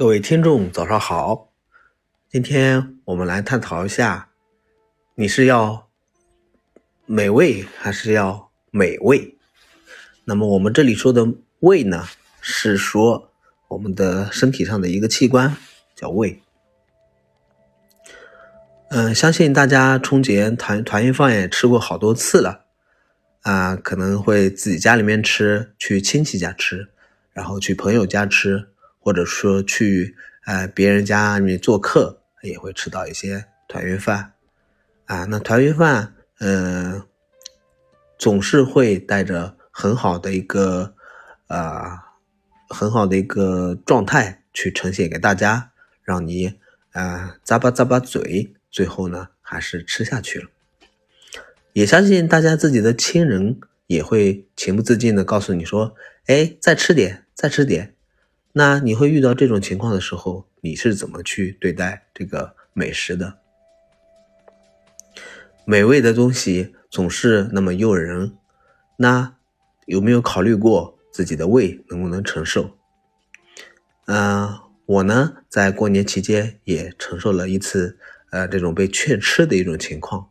各位听众，早上好。今天我们来探讨一下，你是要美味还是要美味？那么我们这里说的胃呢，是说我们的身体上的一个器官，叫胃。嗯，相信大家春节团团圆饭也吃过好多次了啊，可能会自己家里面吃，去亲戚家吃，然后去朋友家吃。或者说去呃别人家里面做客，也会吃到一些团圆饭，啊，那团圆饭，嗯，总是会带着很好的一个啊很好的一个状态去呈现给大家，让你啊咂吧咂吧嘴，最后呢还是吃下去了。也相信大家自己的亲人也会情不自禁的告诉你说，哎，再吃点，再吃点。那你会遇到这种情况的时候，你是怎么去对待这个美食的？美味的东西总是那么诱人，那有没有考虑过自己的胃能不能承受？嗯，我呢，在过年期间也承受了一次呃这种被劝吃的一种情况。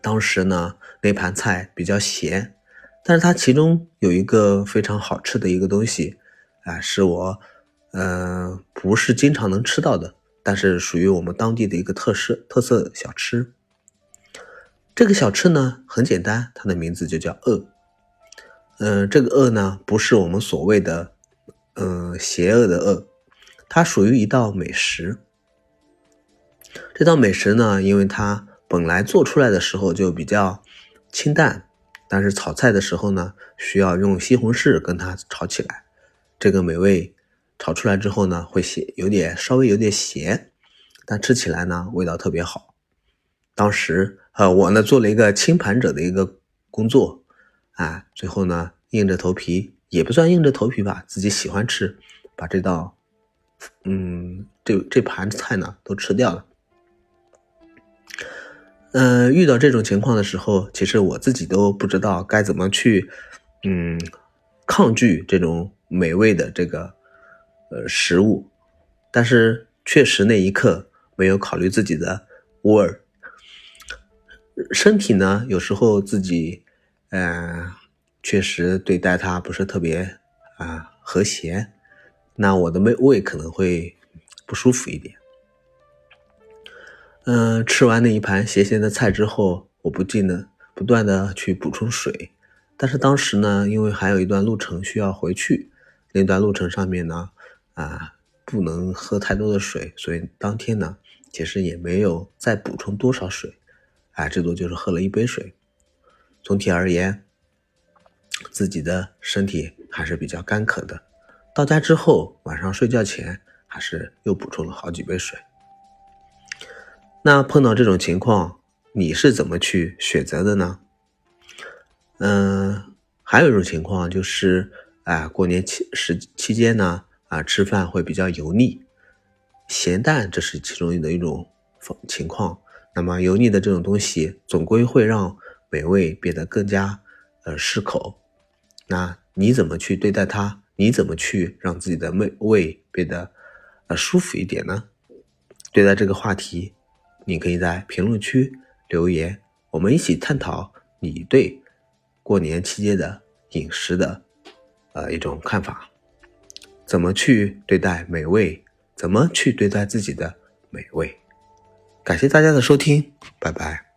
当时呢，那盘菜比较咸，但是它其中有一个非常好吃的一个东西。啊，是我，嗯，不是经常能吃到的，但是属于我们当地的一个特色特色小吃。这个小吃呢很简单，它的名字就叫恶。嗯，这个恶呢不是我们所谓的，嗯，邪恶的恶，它属于一道美食。这道美食呢，因为它本来做出来的时候就比较清淡，但是炒菜的时候呢，需要用西红柿跟它炒起来。这个美味炒出来之后呢，会咸，有点稍微有点咸，但吃起来呢味道特别好。当时呃我呢做了一个清盘者的一个工作啊，最后呢硬着头皮也不算硬着头皮吧，自己喜欢吃，把这道嗯这这盘菜呢都吃掉了。嗯，遇到这种情况的时候，其实我自己都不知道该怎么去嗯抗拒这种。美味的这个呃食物，但是确实那一刻没有考虑自己的味儿。身体呢，有时候自己嗯确实对待它不是特别啊和谐，那我的胃胃可能会不舒服一点。嗯，吃完那一盘咸咸的菜之后，我不禁的不断的去补充水，但是当时呢，因为还有一段路程需要回去。那段路程上面呢，啊，不能喝太多的水，所以当天呢，其实也没有再补充多少水，啊，最多就是喝了一杯水。总体而言，自己的身体还是比较干渴的。到家之后，晚上睡觉前还是又补充了好几杯水。那碰到这种情况，你是怎么去选择的呢？嗯，还有一种情况就是。啊，过年期时期间呢，啊，吃饭会比较油腻、咸淡，这是其中的一种情况。那么油腻的这种东西，总归会让美味变得更加呃适口。那你怎么去对待它？你怎么去让自己的胃胃变得呃舒服一点呢？对待这个话题，你可以在评论区留言，我们一起探讨你对过年期间的饮食的。呃，一种看法，怎么去对待美味？怎么去对待自己的美味？感谢大家的收听，拜拜。